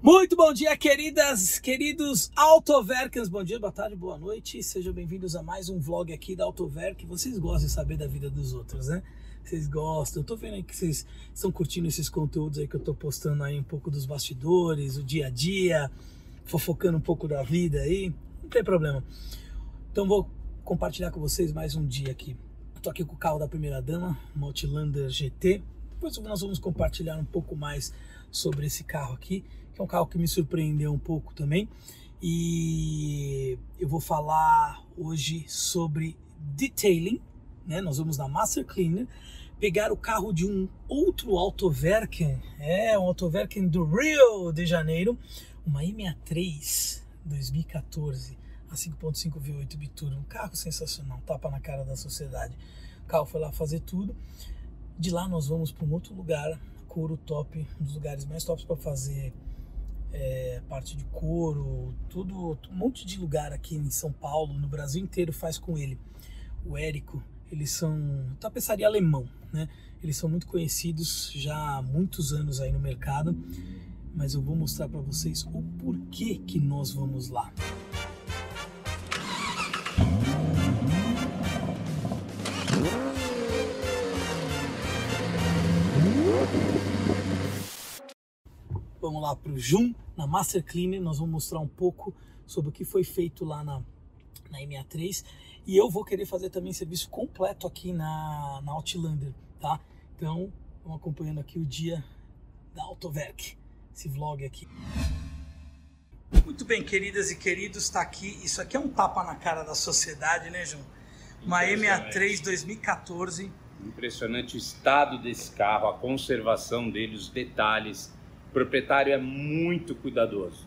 Muito bom dia, queridas, queridos Autoverkens. Bom dia, boa tarde, boa noite. Sejam bem-vindos a mais um vlog aqui da Autoverk. Vocês gostam de saber da vida dos outros, né? Vocês gostam. Eu tô vendo aí que vocês estão curtindo esses conteúdos aí que eu tô postando aí um pouco dos bastidores, o dia a dia, fofocando um pouco da vida aí. Não tem problema. Então vou compartilhar com vocês mais um dia aqui. Eu tô aqui com o carro da primeira dama, uma Outlander GT. Depois nós vamos compartilhar um pouco mais sobre esse carro aqui que é um carro que me surpreendeu um pouco também. E eu vou falar hoje sobre detailing, né? Nós vamos na Master Cleaner pegar o carro de um outro Autoverken, é um Autoverken do Rio de Janeiro, uma M63 2014 a 5.5 V8 Biturbo, um carro sensacional, tapa na cara da sociedade. O carro foi lá fazer tudo. De lá nós vamos para um outro lugar, Couro Top, um dos lugares mais tops para fazer é, parte de couro, tudo, um monte de lugar aqui em São Paulo, no Brasil inteiro faz com ele. O Érico, eles são tapeçaria alemão, né? Eles são muito conhecidos já há muitos anos aí no mercado, mas eu vou mostrar para vocês o porquê que nós vamos lá. Vamos lá para o Jum, na Master Cleaner, nós vamos mostrar um pouco sobre o que foi feito lá na, na MA3 e eu vou querer fazer também serviço completo aqui na, na Outlander, tá? Então, vamos acompanhando aqui o dia da Autoverk, esse vlog aqui. Muito bem, queridas e queridos, está aqui, isso aqui é um tapa na cara da sociedade, né, João? Uma MA3 2014. Impressionante o estado desse carro, a conservação dele, os detalhes o proprietário é muito cuidadoso.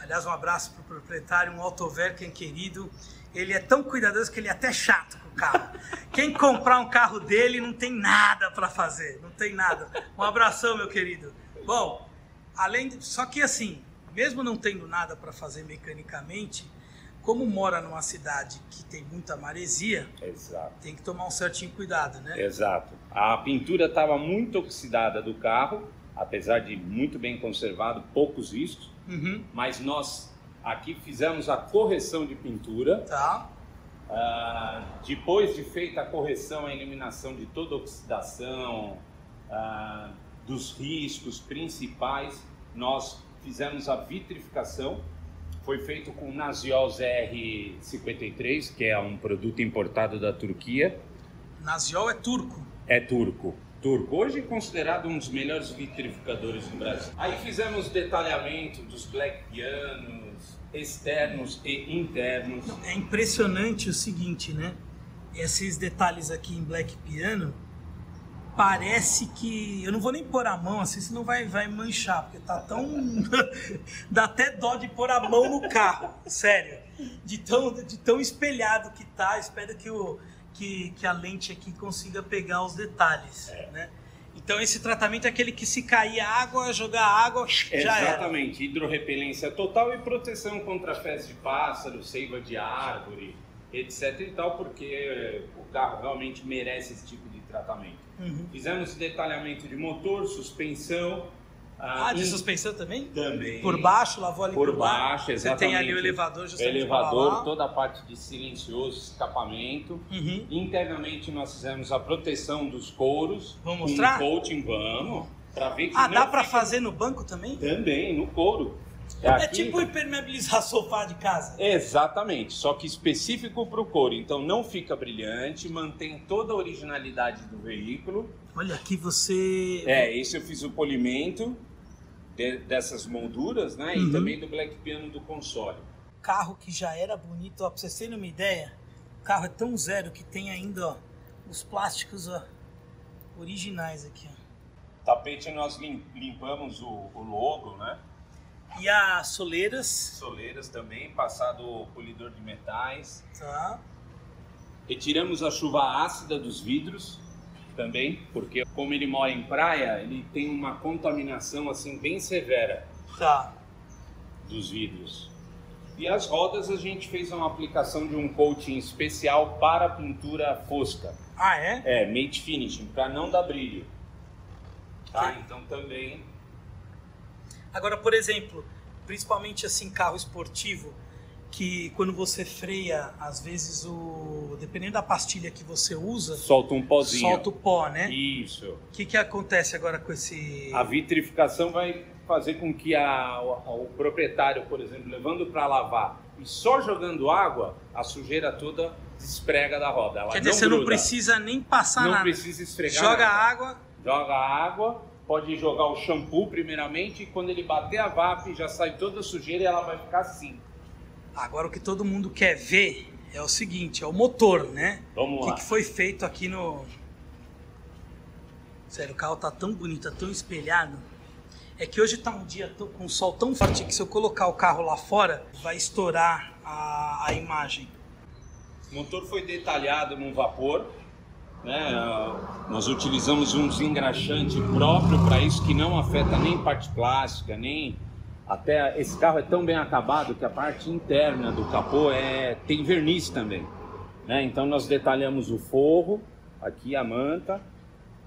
Aliás, um abraço para o proprietário, um Autoverken querido. Ele é tão cuidadoso que ele é até chato com o carro. Quem comprar um carro dele não tem nada para fazer, não tem nada. Um abração, meu querido. Bom, além de, só que assim, mesmo não tendo nada para fazer mecanicamente, como mora numa cidade que tem muita maresia, Exato. tem que tomar um certinho cuidado, né? Exato. A pintura estava muito oxidada do carro apesar de muito bem conservado, poucos vistos. Uhum. Mas nós aqui fizemos a correção de pintura. Tá. Uh, depois de feita a correção, a eliminação de toda a oxidação, uh, dos riscos principais, nós fizemos a vitrificação. Foi feito com Naziol ZR53, que é um produto importado da Turquia. Naziol é turco? É turco turco, hoje considerado um dos melhores vitrificadores do Brasil. Aí fizemos detalhamento dos black pianos, externos e internos. É impressionante o seguinte, né? Esses detalhes aqui em black piano, parece que. Eu não vou nem pôr a mão assim, senão vai, vai manchar, porque tá tão. Dá até dó de pôr a mão no carro, sério. De tão, de tão espelhado que tá. Espero que o que, que a lente aqui consiga pegar os detalhes, é. né? Então esse tratamento é aquele que se cair água, jogar água, já era. Exatamente, hidrorrepelência total e proteção contra fezes de pássaro, seiva de árvore, etc e tal, porque o carro realmente merece esse tipo de tratamento. Uhum. Fizemos detalhamento de motor, suspensão, ah, ah, de suspensão também? Também. Por baixo, lavou ali por, por baixo, baixo, exatamente. Você tem ali o elevador justamente Elevador, toda a parte de silencioso, escapamento. Uhum. Internamente nós fizemos a proteção dos couros. Vamos mostrar? Com coaching, vamos. Pra ver que ah, dá para fica... fazer no banco também? Também, no couro. É, é tipo impermeabilizar sofá de casa. Exatamente, só que específico para o couro. Então não fica brilhante, mantém toda a originalidade do veículo. Olha, aqui você. É, esse eu fiz o polimento de, dessas molduras, né? Uhum. E também do black piano do console. Carro que já era bonito, ó, pra vocês terem uma ideia, o carro é tão zero que tem ainda ó, os plásticos ó, originais aqui. Ó. Tapete nós limpamos o, o logo, né? E as soleiras? Soleiras também, passado polidor de metais. Tá. Retiramos a chuva ácida dos vidros também, porque como ele mora em praia, ele tem uma contaminação assim bem severa. Tá. Dos vidros. E as rodas a gente fez uma aplicação de um coating especial para pintura fosca. Ah, é? É, matte finishing, para não dar brilho. Tá? Então também Agora, por exemplo, principalmente assim carro esportivo, que quando você freia, às vezes o dependendo da pastilha que você usa, Solta um pozinho. solta o pó, né? Isso. O que que acontece agora com esse A vitrificação vai fazer com que a- o, o proprietário, por exemplo, levando para lavar e só jogando água, a sujeira toda desprega da roda. Ela Quer dizer, não você não gruda. precisa nem passar Não nada. precisa esfregar Joga nada. água, Joga água, pode jogar o shampoo primeiramente e quando ele bater a VAP já sai toda a sujeira e ela vai ficar assim. Agora o que todo mundo quer ver é o seguinte, é o motor, né? Vamos O lá. que, que foi feito aqui no. Sério, o carro tá tão bonito, tá tão espelhado. É que hoje tá um dia com um sol tão forte que se eu colocar o carro lá fora, vai estourar a, a imagem. O motor foi detalhado num vapor. Né? Nós utilizamos um desengraxante próprio para isso que não afeta nem parte plástica, nem até esse carro é tão bem acabado que a parte interna do capô é tem verniz também. Né? Então nós detalhamos o forro, aqui a manta,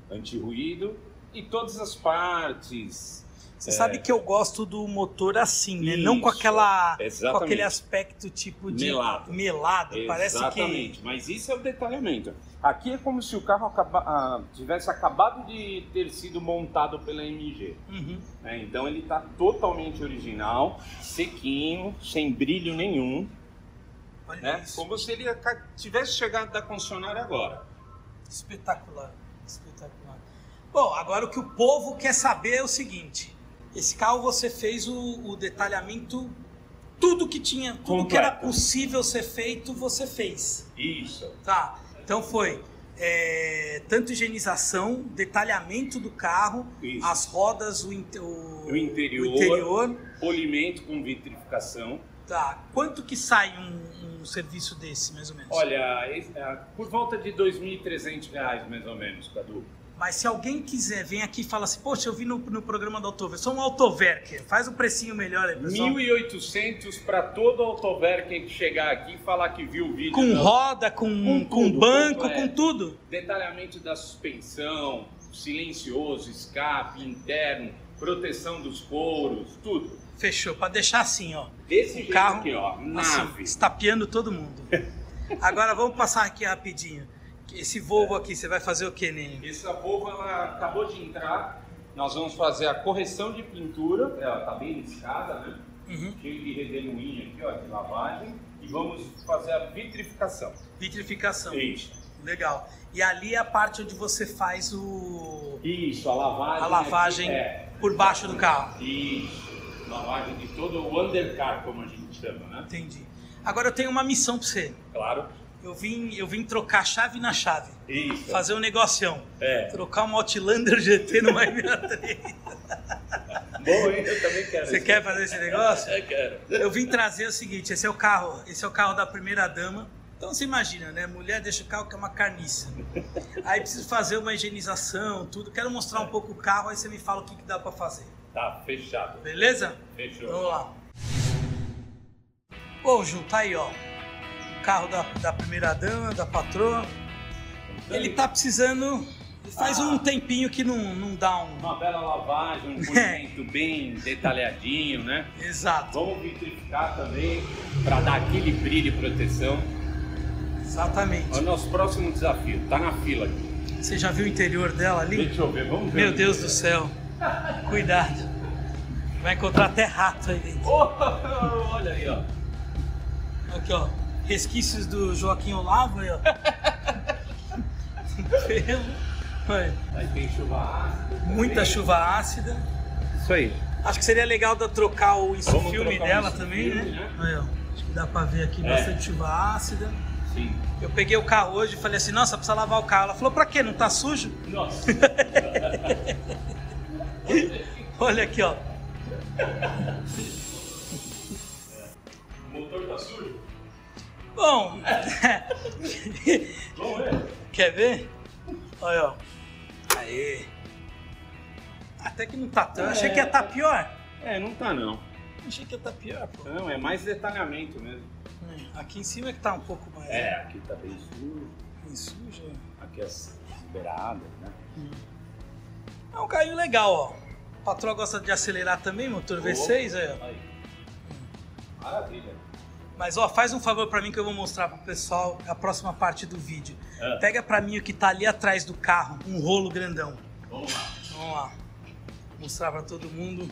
anti-ruído e todas as partes. Você sabe que eu gosto do motor assim, né? Não com Isso, aquela com exatamente. aquele aspecto tipo de Melado. melado. Parece Exatamente, que mas isso é o detalhamento. Aqui é como se o carro acaba- ah, tivesse acabado de ter sido montado pela MG. Uhum. né? Então ele está totalmente original, sequinho, sem brilho nenhum, Olha né? isso. como se ele tivesse chegado da concessionária agora. Espetacular, espetacular. Bom, agora o que o povo quer saber é o seguinte: esse carro você fez o, o detalhamento, tudo que tinha, tudo que era possível ser feito, você fez. Isso. Tá? Então foi é, tanto higienização, detalhamento do carro, Isso. as rodas, o, o- O interior. o interior. Polimento com vitrificação. Tá. Quanto que sai um, um serviço desse, mais ou menos? Olha, é, por volta de 2.300 reais, mais ou menos, Cadu. Mas se alguém quiser, vem aqui e fala assim, poxa, eu vi no, no programa do Autover, sou um Autoverker, faz um precinho melhor aí, pessoal. 1.800 para todo autoverker que chegar aqui e falar que viu o vídeo. Com da- roda, com, Com com, tudo, banco, completo. com tudo. Detalhamento da suspensão, silencioso, escape interno, proteção dos couros, tudo. Fechou, pra deixar assim, ó. Desse O jeito carro, aqui, ó, Assim, nave. estapeando todo mundo. Agora vamos passar aqui rapidinho. Esse Volvo aqui, você vai fazer o que nele? Essa Volvo, ela acabou de entrar, nós vamos fazer a correção de pintura, ela tá bem riscada, né? Uhum. Cheio de redemoinho aqui, ó, de lavagem, e vamos fazer a vitrificação. Vitrificação. Isso. Legal. E ali é a parte onde você faz o Isso, a lavagem. a lavagem é. por baixo do carro. Isso. Lavagem de todo o undercar, como a gente chama, né? Entendi. Agora eu tenho uma missão pra você. Claro. Eu vim, eu vim trocar chave na chave. Isso. Fazer um negocião. É. Trocar um Outlander GT no 63. Bom, hein? Eu também quero. Você isso. quer fazer esse negócio? Eu quero. Eu vim trazer o seguinte, esse é o carro, esse é o carro da primeira dama. Então você imagina, né? Mulher deixa o carro que é uma carniça. Aí preciso fazer uma higienização, tudo. Quero mostrar um pouco o carro, aí você me fala o que, que dá pra fazer. Tá, fechado. Beleza? Fechou. Vamos lá. Ô, Ju, tá aí, ó. Carro da, da primeira dama, da patroa. Ele tá precisando. Faz um tempinho que não, não dá um. Uma bela lavagem, um polimento bem detalhadinho, né? Exato, Vamos vitrificar também para dar aquele brilho e proteção. É exatamente. o nosso próximo desafio. Tá na fila aqui. Você já viu o interior dela ali? Deixa eu ver, vamos ver. Meu Deus do céu. Cuidado. Vai encontrar até rato aí dentro. Oh, olha aí, ó. Aqui, ó. Resquícios do Joaquim Olavo aí, ó. Aí tem chuva ácida. Muita chuva ácida. Isso aí. Acho que seria legal da trocar o Vamos filme trocar dela também, filme, né? né? Aí, ó. Acho que dá pra ver aqui É. bastante chuva ácida. Sim. Eu peguei o carro hoje e falei assim, nossa, precisa lavar o carro. Ela falou, pra quê? Não tá sujo? Nossa. Olha aqui, ó. Bom, quer ver? Olha, ó. Aê. Até que não tá tão. Achei que ia estar pior. É, não tá não. Achei que ia estar pior, pô. Não, é mais detalhamento mesmo. Hum, Aqui em cima é que tá um pouco mais É, aqui tá bem sujo. bem sujo. Aqui as beiradas, né? É um carrinho legal, ó. patroa gosta de acelerar também, motor V6, aí, ó. Aí. Maravilha. Mas ó, faz um favor pra mim que eu vou mostrar pro pessoal a próxima parte do vídeo. Ah. Pega pra mim o que tá ali atrás do carro, um rolo grandão. Vamos lá. Vamos lá. Mostrar pra todo mundo.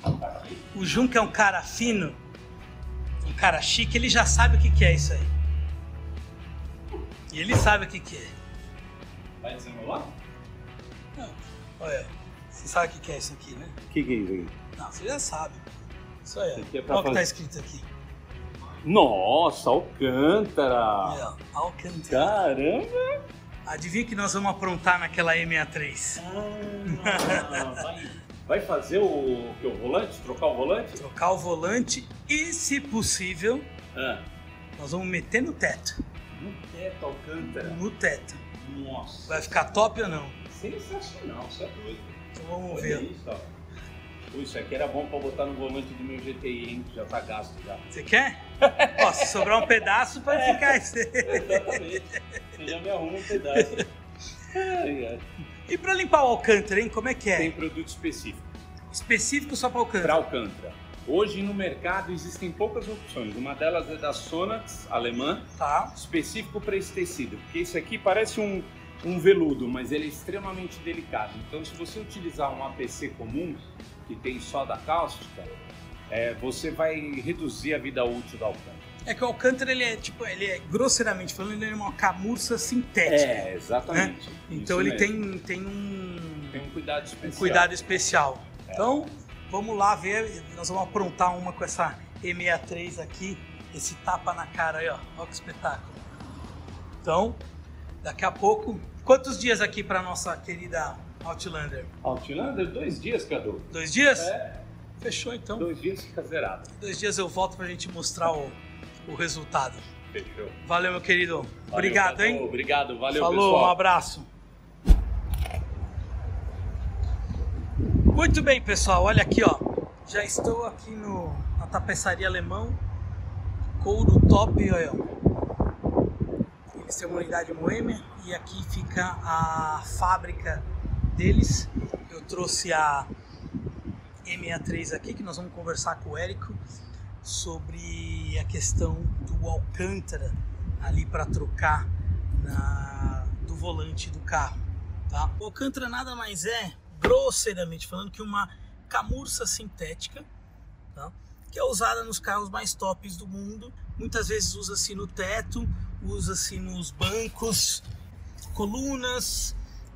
O Jun, que é um cara fino, um cara chique, ele já sabe o que, que é isso aí. E ele sabe o que, que é. Vai desenrolar? Não, olha, você sabe o que, que é isso aqui, né? O que, que é isso aqui? Não, você já sabe. Isso aí, Isso aqui ó. é pra Olha o que tá escrito aqui. Nossa, Alcântara! Ó, Alcântara. Caramba! Adivinha o que nós vamos aprontar naquela E63? Ah, vai, vai fazer o, que, o volante? Trocar o volante? Trocar o volante e, se possível, Ah, nós vamos meter no teto. no teto Alcântara. No teto. Nossa. Vai ficar top ou não? Sensacional, isso é doido. Então vamos Olha ver. isso, ó. Isso aqui era bom pra botar no volante do meu GTI, hein? que Já tá gasto já. Você quer? Ó, se sobrar um pedaço, pode ficar. Exatamente. Você já me arruma um pedaço. Ai, ai. E pra limpar o Alcântara, hein? Como é que Tem é? produto específico Específico só pra para Alcântara. Alcântara. Hoje no mercado existem poucas opções. Uma delas é da Sonax, alemã, Tá. específico para esse tecido. Porque isso aqui parece um, um veludo, mas ele é extremamente delicado. Então, se você utilizar um APC comum, que tem só da cáustica, é, você vai reduzir a vida útil da Alcântara. É que o Alcântara, ele é, tipo, ele é, grosseiramente falando, ele é uma camurça sintética. É, exatamente. Então Isso ele mesmo. tem, tem um, tem um cuidado um especial. cuidado especial. Então, vamos lá ver. Nós vamos aprontar uma com essa E63 aqui. Esse tapa na cara aí, ó. Olha que espetáculo. Então, daqui a pouco. Quantos dias aqui para nossa querida Outlander? Outlander, dois dias, Cadu. Dois dias? É, Fechou então. dois dias fica zerado. Dois dias eu volto pra gente mostrar o, o resultado. Fechou. Valeu, meu querido. Valeu, Obrigado, Cadu. hein? Obrigado, valeu, Falou, um pessoal. abraço. Muito bem, pessoal. Olha aqui, ó. Já estou aqui no, na tapeçaria alemão. Couro top, olha. Eles têm uma unidade Moemia e aqui fica a fábrica deles. Eu trouxe a M63 aqui que nós vamos conversar com o Érico sobre a questão do Alcântara ali para trocar na- do volante do carro. Tá? O Alcântara nada mais é, grosseiramente falando, que uma camurça sintética tá? que é usada nos carros mais tops do mundo. Muitas vezes usa-se no teto, usa-se nos bancos, colunas,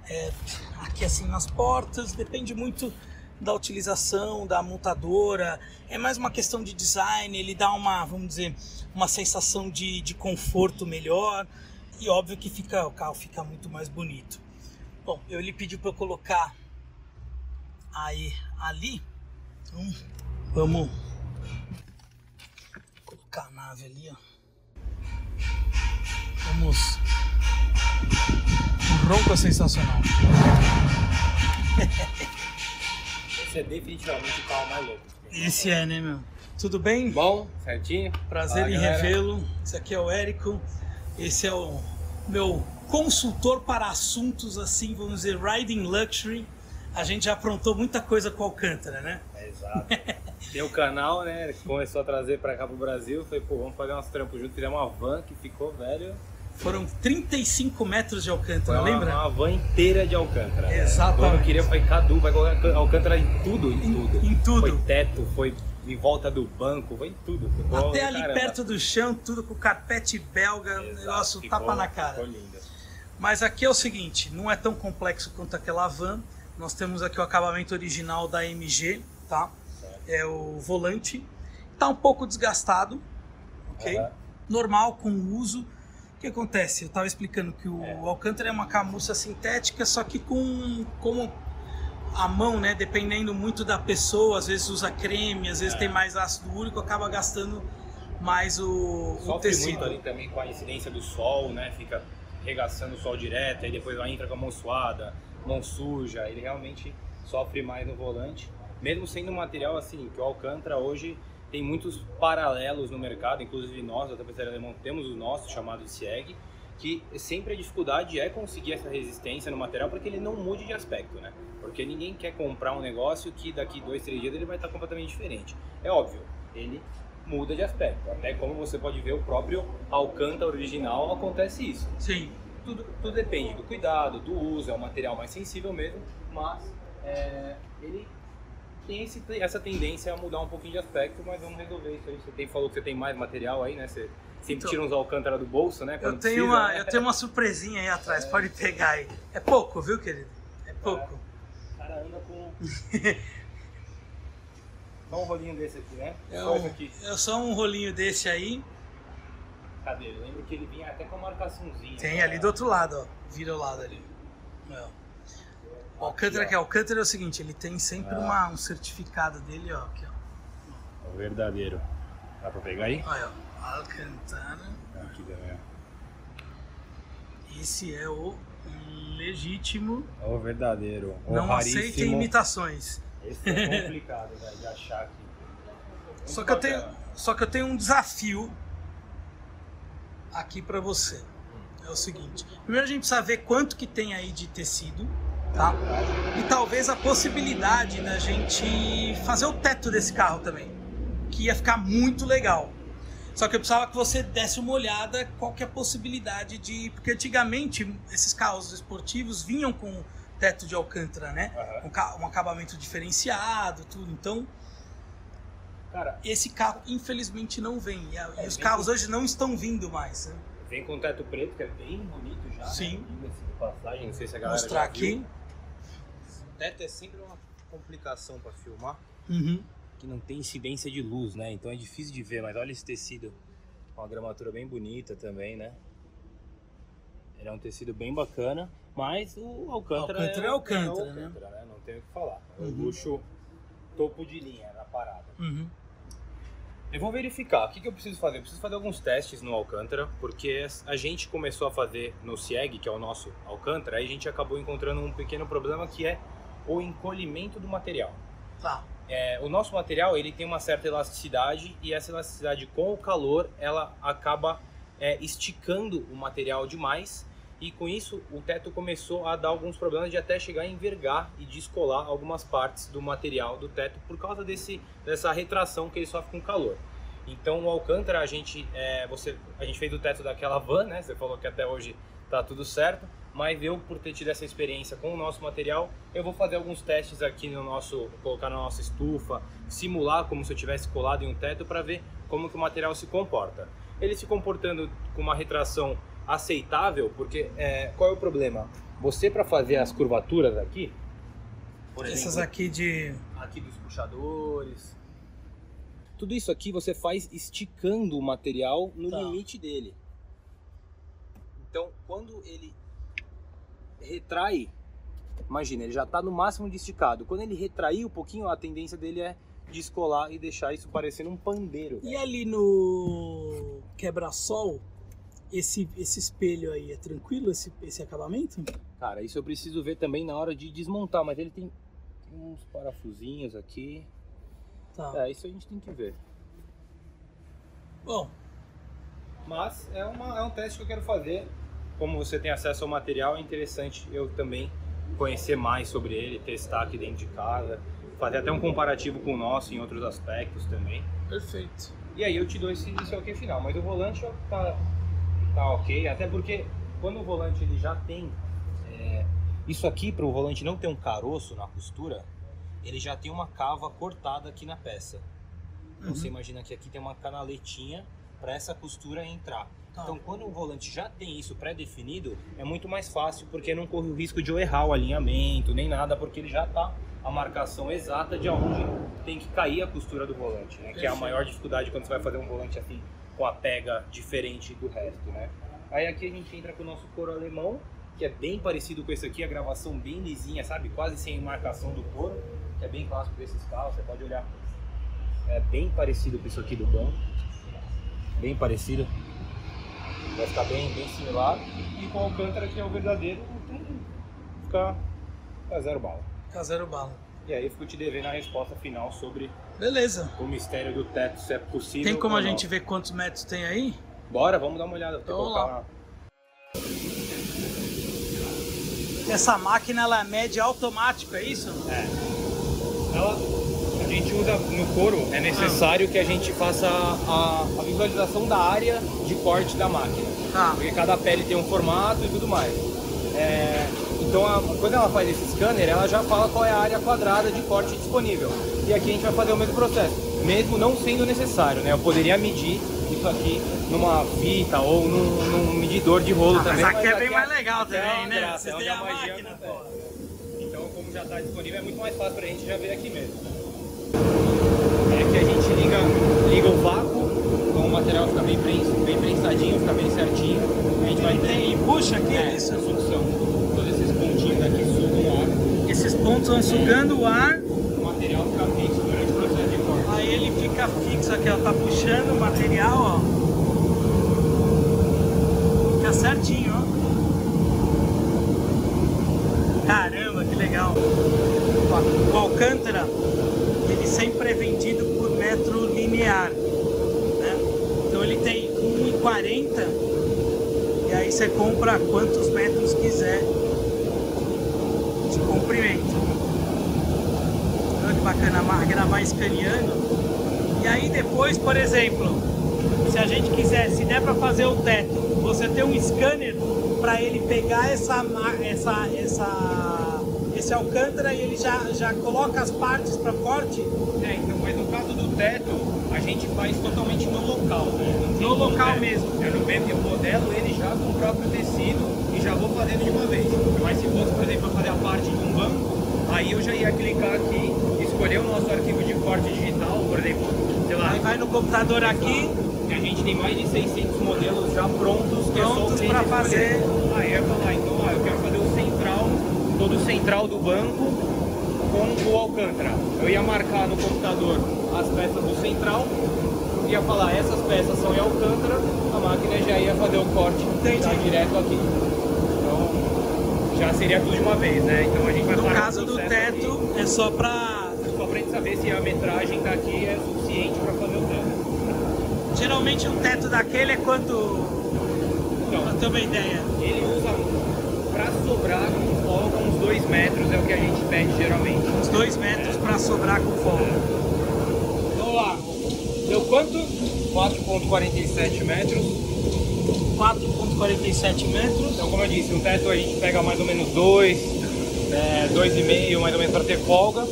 é, aqui assim nas portas, depende muito da utilização da montadora. É mais uma questão de design, ele dá uma, vamos dizer, uma sensação de, de conforto melhor e óbvio que fica, o carro fica muito mais bonito. Bom, eu ele pediu para colocar aí ali, então vamos colocar a nave ali, ó. Vamos. Ronco é sensacional. Esse é definitivamente o carro mais louco. Esse é, né, meu? Tudo bem? Bom, certinho? Prazer Fala, em revê-lo. Esse aqui é o Érico. Esse é o meu consultor para assuntos assim, vamos dizer, riding luxury. A gente já aprontou muita coisa com o Alcântara, né? É, exato. Tem o canal, né? que Começou a trazer pra cá pro Brasil. Falei, pô, vamos fazer uns trampos juntos. Fizemos uma van que ficou, velho. Foram 35 metros de Alcântara, uma, lembra? uma van inteira de Alcântara. Exatamente. Eu queria, foi Cadu, vai colocar Alcântara em tudo, em Em- tudo. em tudo. Foi teto, foi em volta do banco, foi em tudo. Ficou, Até ali caramba. perto do chão, tudo com carpete belga, Exato, negócio ficou- tapa na cara. Ficou lindo. Mas aqui é o seguinte, não é tão complexo quanto aquela van. Nós temos aqui o acabamento original da MG, tá? É o volante. Tá um pouco desgastado, ok? Aham. Normal, com o uso. O que acontece? Eu estava explicando que o Alcântara é uma camurça sintética, só que com como a mão, né? Dependendo muito da pessoa, às vezes usa creme, às vezes É. tem mais ácido úrico, acaba gastando mais o, o Sofre tecido. muito ali também com a incidência do sol, né? Fica regaçando o sol direto, aí depois ela entra com a mão suada, mão suja, ele realmente sofre mais no volante. Mesmo sendo um material assim, que o Alcântara hoje tem muitos paralelos no mercado, inclusive nós, da tapeçaria alemão, temos o nosso chamado SIEG, que sempre a dificuldade é conseguir essa resistência no material para que ele não mude de aspecto, né? Porque ninguém quer comprar um negócio que daqui dois, três dias ele vai estar completamente diferente. É óbvio, ele muda de aspecto. Até como você pode ver, o próprio Alcântara original acontece isso. Sim. Tudo, tudo depende do cuidado, do uso, é um material mais sensível mesmo, mas é, ele tem esse, essa tendência a mudar um pouquinho de aspecto, mas vamos resolver isso aí. Você tem, falou que você tem mais material aí, né? Você sempre Então, tira uns Alcântara do bolso, né? Eu tenho, precisa, uma, né? eu tenho uma surpresinha aí atrás, pode pegar aí. É pouco, viu, querido? É pouco. O cara anda com. Só um rolinho desse aqui, né? É Só um- aqui. Eu só um rolinho desse aí. Cadê? Eu lembro que ele vinha até com a marcaçãozinha. Tem né? ali do outro lado, ó. Vira o lado ali. É. O Alcântara, ó. que é Alcântara é o seguinte, ele tem sempre Ah. uma, um certificado dele, ó. Aqui, ó. O verdadeiro. Dá pra pegar aí? Olha, ó. Alcântara. Aqui também, Esse é o legítimo. ó. O verdadeiro. O Não raríssimo. aceitem imitações. Esse é complicado, velho, de achar aqui. Só que eu tenho, só que eu tenho um desafio aqui pra você. É o seguinte: primeiro a gente precisa ver quanto que tem aí de tecido, tá? E talvez a possibilidade da gente fazer o teto desse carro também, que ia ficar muito legal. Só que eu precisava que você desse uma olhada qual que é a possibilidade de, porque antigamente esses carros esportivos vinham com teto de alcântara, né? Aham. Um, ca- acabamento diferenciado, tudo. Então Cara, esse carro infelizmente não vem. E, É, os carros com- hoje não estão vindo mais. Né? vem com teto preto, que é bem bonito já. Sim. Né? Passagem, não sei se a galera mostrar já viu. O teto é sempre uma complicação pra filmar, Uhum. que não tem incidência de luz, né? Então é difícil de ver, mas olha esse tecido. Uma gramatura bem bonita também, né? Ele é um tecido bem bacana, mas o Alcântara, Alcântara é o- Alcântara, o né? né? Não tem o que falar. É o Uhum. luxo topo de linha na parada. Uhum. Eu vou verificar. O que, que eu preciso fazer? Eu preciso fazer alguns testes no Alcântara, porque a gente começou a fazer no CIEG, que é o nosso Alcântara, aí a gente acabou encontrando um pequeno problema que é o encolhimento do material. Tá. É, o nosso material ele tem uma certa elasticidade e essa elasticidade com o calor ela acaba é, esticando o material demais e com isso o teto começou a dar alguns problemas de até chegar a envergar e descolar algumas partes do material do teto por causa desse, dessa retração que ele sofre com calor. Então o Alcântara a gente é, você a gente fez o teto daquela van, né? Você falou que até hoje tá tudo certo, mas eu por ter tido essa experiência com o nosso material, eu vou fazer alguns testes aqui no nosso, colocar na nossa estufa, simular como se eu tivesse colado em um teto para ver como que o material se comporta. Ele se comportando com uma retração aceitável, porque é, qual é o problema? Você para fazer as curvaturas aqui, por Essas exemplo, aqui de. aqui dos puxadores. Tudo isso aqui você faz esticando o material no Tá. limite dele. Então, quando ele retrai, imagina, ele já está no máximo de esticado. Quando ele retrair um pouquinho, a tendência dele é descolar e deixar isso parecendo um pandeiro. E ali no quebra-sol, esse, esse espelho aí é tranquilo, esse, esse acabamento? Cara, isso eu preciso ver também na hora de desmontar, mas ele tem, tem uns parafusinhos aqui. Tá. É, isso a gente tem que ver. Bom, Mas é, uma, é um teste que eu quero fazer. Como você tem acesso ao material, é interessante eu também conhecer mais sobre ele, testar aqui dentro de casa, fazer até um comparativo com o nosso em outros aspectos também. perfeito. E aí eu te dou esse, esse ok final. Mas o volante tá, tá ok, até porque quando o volante ele já tem. é, isso aqui, para o volante não ter um caroço na costura, ele já tem uma cava cortada aqui na peça. Então Uhum. você imagina que aqui tem uma canaletinha para essa costura entrar. Tá. Então, quando o volante já tem isso pré-definido, é muito mais fácil, porque não corre o risco de eu errar o alinhamento, nem nada, porque ele já tá a marcação exata de aonde tem que cair a costura do volante, né? Que é a maior dificuldade quando você vai fazer um volante assim, com a pega diferente do resto, né? Aí aqui a gente entra com o nosso couro alemão, que é bem parecido com esse aqui, a gravação bem lisinha, sabe? Quase sem marcação do couro, que é bem clássico desses carros, você pode olhar. É bem parecido com isso aqui do banco. Bem parecido. Vai ficar bem, bem similar. E com o Alcântara, que é o verdadeiro, que ficar ficar zero bala. Fica zero bala. E aí eu fico te devendo a resposta final sobre Beleza. o mistério do teto, se é possível Tem como a não. gente ver quantos metros tem aí? Bora, vamos dar uma olhada. Vou vamos lá. Essa máquina ela mede automático, é isso? É. Ela, a gente usa no couro, é necessário que a gente faça a, a visualização da área de corte da máquina. Tá. Porque cada pele tem um formato e tudo mais. É, então, a- quando ela faz esse scanner, ela já fala qual é a área quadrada de corte disponível. E aqui a gente vai fazer o mesmo processo, mesmo não sendo necessário, né? Eu poderia medir isso aqui numa fita ou num, num medidor de rolo Ah, mas também. aqui é bem mais legal é também, uma né? graça, Vocês é têm a magia máquina, acontece. Então, como já está disponível, é muito mais fácil para a gente já ver aqui mesmo. Que a gente liga, liga o vácuo, então o material fica bem, prens, bem prensadinho, fica bem certinho. A gente vai ter Tem e puxa aqui, é, isso. essa sucção. Todos esses pontinhos aqui sugam o ar. Esses pontos vão sugando o ar, O material fica fixo durante o processo de corte. aí ele fica fixo aqui, ó. Tá puxando o material, ó. Fica certinho, ó. Caramba, que legal. O Alcântara, ele sempre é vendido metro linear. Né? Então ele tem 1,40 e aí você compra quantos metros quiser de comprimento. Olha que bacana, vai escaneando. E aí depois, por exemplo, se a gente quiser, se der para fazer o teto, você tem um scanner para ele pegar essa, essa, essa, esse alcântara e ele já, já coloca as partes para corte É, então, mas no caso do teto, a gente faz totalmente no local, né? No local teto. mesmo. Eu não pego o modelo ele já com o próprio tecido e já vou fazendo de uma vez. Mas se fosse, por exemplo, fazer a parte de um banco, aí eu já ia clicar aqui, escolher o nosso arquivo de corte digital, por exemplo, sei lá, Aí vai no computador aqui, e a gente tem mais de 600 modelos já prontos, que é Prontos escolher. fazer. Aí eu ia falar, então, ó, eu quero fazer todo o central do banco com o Alcântara. Eu ia marcar no computador as peças do central, ia falar, essas peças são em Alcântara, a máquina já ia fazer o corte já direto aqui. Então, já seria tudo de uma vez, né? Então a gente vai no caso do teto, aqui, é só para só pra gente saber se a metragem daqui é suficiente para fazer o teto. Geralmente um teto daquele é quanto? Então, Pra ter uma ideia. Ele usa pra sobrar 2 metros, é o que a gente pede geralmente. Uns 2 metros para sobrar com folga. Vamos lá. Deu quanto? 4,47 metros. 4,47 metros. Então, como eu disse, um teto a gente pega mais ou menos 2, é, 2,5 mais ou menos para ter folga.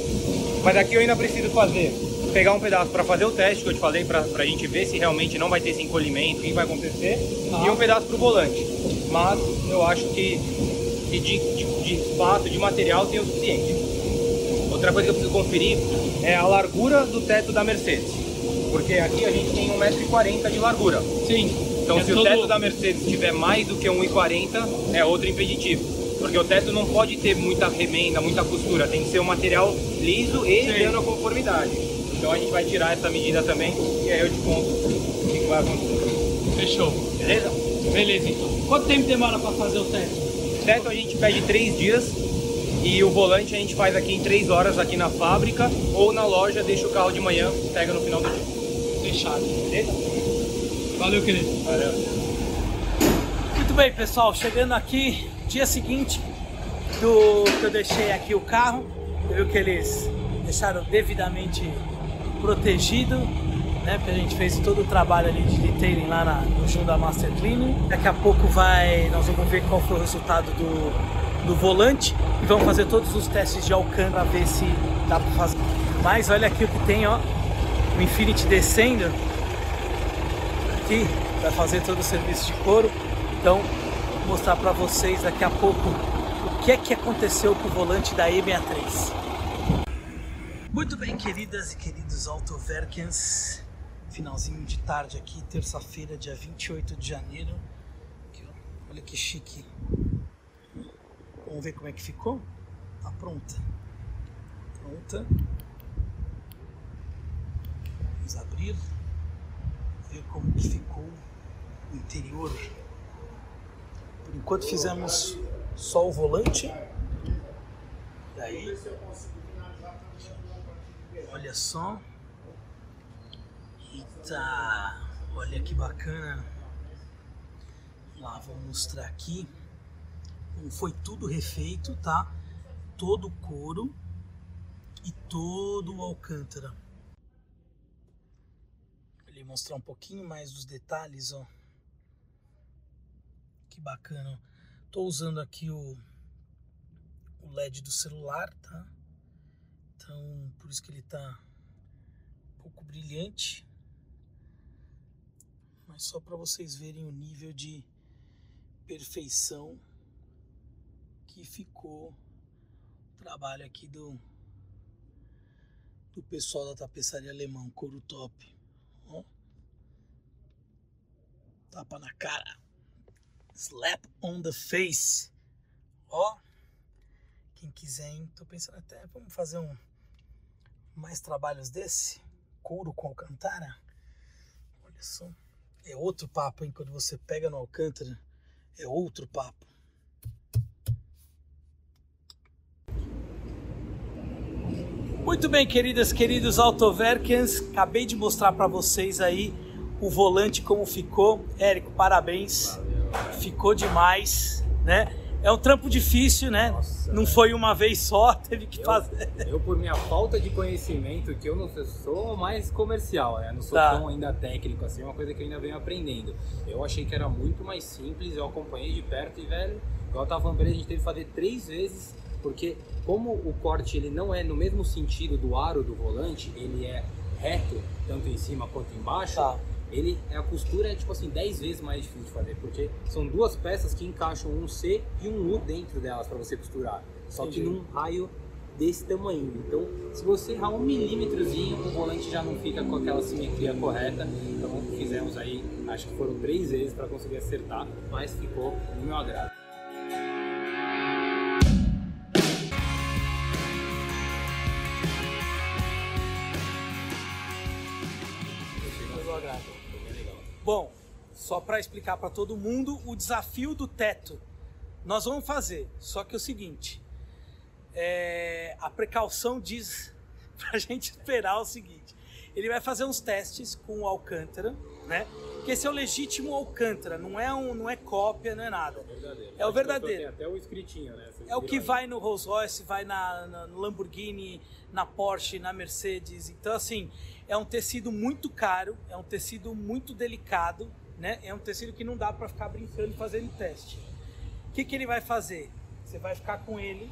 Mas aqui eu ainda preciso fazer, pegar um pedaço para fazer o teste que eu te falei, para a gente ver se realmente não vai ter esse encolhimento, o que vai acontecer, Tá. e um pedaço para o volante. Mas eu acho que, que de, de, espaço, de material, tem o suficiente. Outra coisa que eu preciso conferir é a largura do teto da Mercedes. Porque aqui a gente tem 1,40m de largura. Sim. Então, É se o todo- teto da Mercedes tiver mais do que 1,40, é outro impeditivo. Porque o teto não pode ter muita remenda, muita costura. Tem que ser um material liso e Sim. dando a conformidade. Então, a gente vai tirar essa medida também e aí eu te conto o que vai acontecer. Fechou. Beleza? Beleza, então. Quanto tempo demora para fazer o teto? Teto a gente pede 3 dias e o volante a gente faz aqui em 3 horas aqui na fábrica ou na loja, deixa o carro de manhã, pega no final do dia. Fechado. Beleza? Valeu, querido. Valeu. Muito bem, pessoal. Chegando aqui, dia seguinte do que eu deixei aqui o carro. Você viu que eles deixaram devidamente protegido, né? Porque a gente fez todo o trabalho ali de detailing lá na, no junto da Master Cleaning. Daqui a pouco vai, nós vamos ver qual foi o resultado do, do volante e vamos fazer todos os testes de alcance para ver se dá para fazer. Mas olha aqui o que tem, ó. O Infinity descendo aqui, vai fazer todo o serviço de couro. Então, vou mostrar para vocês daqui a pouco o que é que aconteceu com o volante da E63. Muito bem, queridas e queridos Autoverkens. Finalzinho de tarde aqui, terça-feira, dia 28 de janeiro. Aqui. Olha que chique. Vamos ver como é que ficou? Tá pronta. Pronta. Vamos abrir. Ver como que ficou o interior. Por enquanto fizemos só o volante. E aí, olha só. Eita, olha que bacana. Lá, vou mostrar aqui. Foi tudo refeito, tá? Todo o couro e todo o alcântara. Vou mostrar um pouquinho mais dos detalhes, ó. Que bacana. Tô usando aqui o, o LED do celular, tá? Então, por isso que ele tá um pouco brilhante. Mas só para vocês verem o nível de perfeição que ficou o trabalho aqui do do pessoal da tapeçaria alemão, couro top. Ó. Tapa na cara. Slap on the face. Ó. Quem quiser, hein? Tô pensando até, vamos fazer um mais trabalhos desse. Couro com alcantara. Olha só. É outro papo, hein? Quando você pega no alcântara, é outro papo. Muito bem, queridas, queridos Autoverkens, acabei de mostrar para vocês aí o volante como ficou. Érico, parabéns. Valeu. Ficou demais, né? É um trampo difícil, né? Nossa, não foi uma vez só, teve que eu, fazer. Eu, por minha falta de conhecimento, que eu não sou mais comercial, né? Não sou tá. tão ainda técnico assim, é uma coisa que eu ainda venho aprendendo. Eu achei que era muito mais simples, eu acompanhei de perto e, velho, igual eu tava falando pra ele, a gente teve que fazer três vezes porque como o corte ele não é no mesmo sentido do aro do volante, ele é reto, tanto em cima quanto embaixo, tá. Ele a costura é tipo assim 10 vezes mais difícil de fazer, porque são duas peças que encaixam um C e um U dentro delas para você costurar. Só Entendi. que num raio desse tamanho. Então, se você errar um milímetrozinho, o volante já não fica com aquela simetria correta. Então, fizemos aí, acho que foram três vezes para conseguir acertar, mas ficou no meu agrado. Bom, só para explicar para todo mundo o desafio do teto. Nós vamos fazer, só que é o seguinte: é, a precaução diz para a gente esperar o seguinte: ele vai fazer uns testes com o Alcântara, né? Que esse é o legítimo Alcântara, não é um, não é cópia, não é nada. É, verdadeiro. é o verdadeiro. Tem até o escritinho, né? é o que aí. vai no Rolls Royce, vai na, na, no Lamborghini, na Porsche, na Mercedes. Então assim, é um tecido muito caro, é um tecido muito delicado, né? É um tecido que não dá para ficar brincando e fazendo teste. O que, que ele vai fazer? Você vai ficar com ele.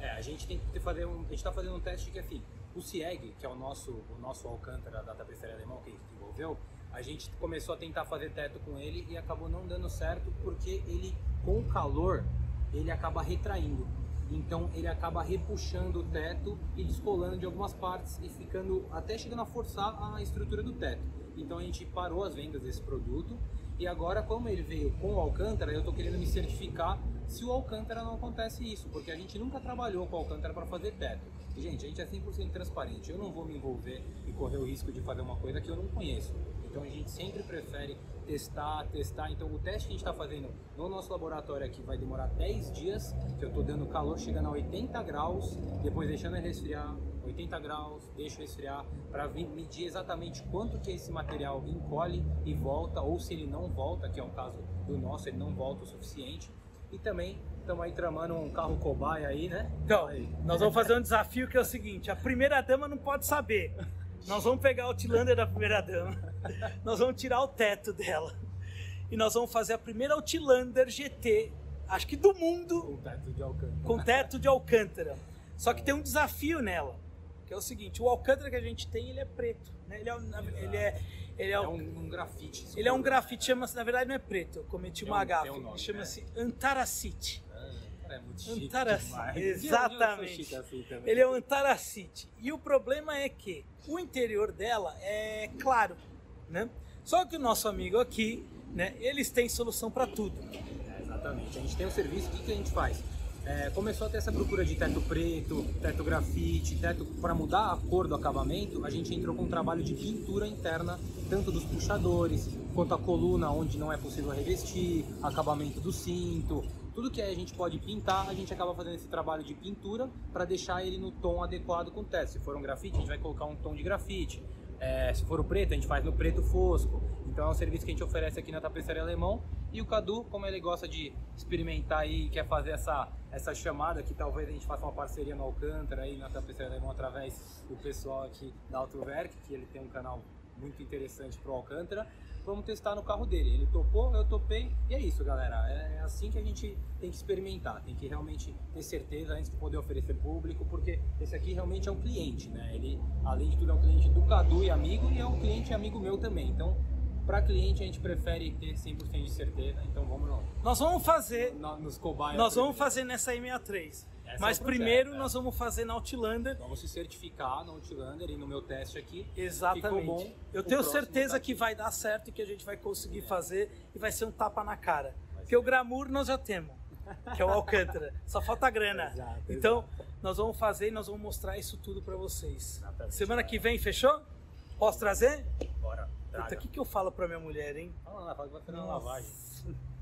É, a gente tem que fazer um, a gente está fazendo um teste que assim, o CIEG, que é o nosso o nosso Alcântara da tapeçaria alemão que desenvolveu, a gente começou a tentar fazer teto com ele e acabou não dando certo porque ele com o calor ele acaba retraindo. Então ele acaba repuxando o teto e descolando de algumas partes e ficando até chegando a forçar a estrutura do teto. Então a gente parou as vendas desse produto e agora como ele veio com o Alcântara, eu estou querendo me certificar se o Alcântara não acontece isso, porque a gente nunca trabalhou com o Alcântara para fazer teto. E, gente, a gente é 100% transparente. Eu não vou me envolver e correr o risco de fazer uma coisa que eu não conheço. Então a gente sempre prefere testar, testar. Então o teste que a gente está fazendo no nosso laboratório aqui vai demorar 10 dias, que eu estou dando calor chegando a 80 graus, depois deixando ele resfriar, 80 graus, deixo resfriar, para medir exatamente quanto que esse material encolhe e volta, ou se ele não volta, que é o caso do nosso, ele não volta o suficiente. E também estamos aí tramando um carro cobaia aí, né? Então, nós vamos fazer um desafio que é o seguinte, a primeira dama não pode saber. Nós vamos pegar o Tilander da primeira dama, nós vamos tirar o teto dela e nós vamos fazer a primeira Outlander GT, acho que do mundo, com teto de Alcântara. Com teto de Alcântara. Só que tem um desafio nela, que é o seguinte: o Alcântara que a gente tem, ele é preto, né? Ele é, ele é ele é, é um, um, grafite. Ele é um grafite, chama-se, na verdade não é preto, eu cometi uma é um. Um chama-se né? Antaracite. É muito chique Antaracite. Exatamente. Assim ele é o Antaracite. E o problema é que o interior dela é claro, né? Só que o nosso amigo aqui, né, eles têm solução para tudo. É, exatamente. A gente tem um serviço, o que, que a gente faz? É, começou a ter essa procura de teto preto, teto grafite, teto para mudar a cor do acabamento, a gente entrou com um trabalho de pintura interna, tanto dos puxadores, quanto a coluna onde não é possível revestir, acabamento do cinto, tudo que a gente pode pintar, a gente acaba fazendo esse trabalho de pintura para deixar ele no tom adequado com o teto. Se for um grafite, a gente vai colocar um tom de grafite. É, se for o preto, a gente faz no preto fosco. Então é um serviço que a gente oferece aqui na Tapeçaria Alemão. E o Cadu, como ele gosta de experimentar aí, quer fazer essa, essa chamada, que talvez a gente faça uma parceria no Alcântara aí na Tapeçaria Alemão através do pessoal aqui da Autoverk, que ele tem um canal muito interessante pro Alcântara. Vamos testar no carro dele. Ele topou, eu topei e é isso, galera. É assim que a gente tem que experimentar, tem que realmente ter certeza antes de poder oferecer público, porque esse aqui realmente é um cliente, né? Ele, além de tudo, é um cliente do Cadu e amigo e é um cliente amigo meu também. Então, para cliente a gente prefere ter 100% de certeza, então vamos no, Nós vamos fazer, no, nos cobaias. nós vamos fazer nessa M63. Esse Mas é projeto, primeiro é. nós vamos fazer na Outlander. Vamos se certificar no Outlander e no meu teste aqui. Exatamente. Bom. Eu tenho certeza tá que vai dar certo e que a gente vai conseguir fazer e vai ser um tapa na cara. Porque o ser. glamour nós já temos, que é o Alcântara. Só falta grana. Exato, então, nós vamos fazer e nós vamos mostrar isso tudo pra vocês. Exatamente, Semana que vem, fechou? Posso trazer? Bora. Puta, o que, que eu falo pra minha mulher, hein? Fala lá, fala que vai fazer uma Nossa. lavagem.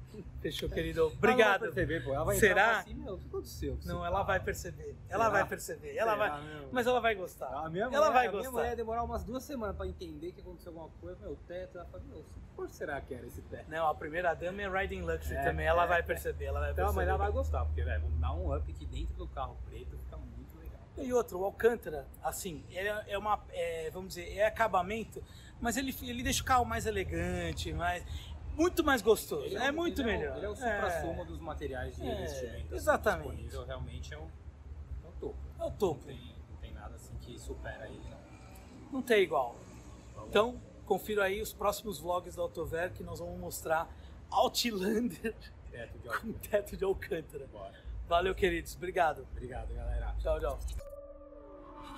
Fechou, querido. Ela Obrigado. vai perceber, pô. Ela vai Será? assim, meu, o que aconteceu? Não, ela vai perceber. Ela Será? vai perceber. Ela Será vai. Mas ela vai gostar. A minha mulher, ela vai a minha gostar. mulher ia demorar umas duas semanas pra entender que aconteceu alguma coisa. Meu, o teto, ela fala, meu, por será que era esse teto? Não, a primeira dama é Riding Luxury É, também. Ela é, vai é. perceber. Ela vai Então, perceber. mas ela vai gostar, porque, velho, vamos dar um up aqui dentro do carro preto, fica muito. E outro, o Alcântara, assim, ele é é uma, é, vamos dizer, é acabamento, mas ele, ele deixa o carro mais elegante, mais, muito mais gostoso. Ele é, o- muito ele melhor. É o, ele é o supra-sumo dos materiais de É, investimento. assim, exatamente. disponível, realmente é o, é o topo. É o Não topo, tem, não tem nada assim que supera ele, não. não tem igual. Vamos Então, confira aí os próximos vlogs da Autover que nós vamos mostrar Outlander de com teto de Alcântara. Bora. Valeu, queridos. Obrigado. Obrigado, galera. Tchau, tchau.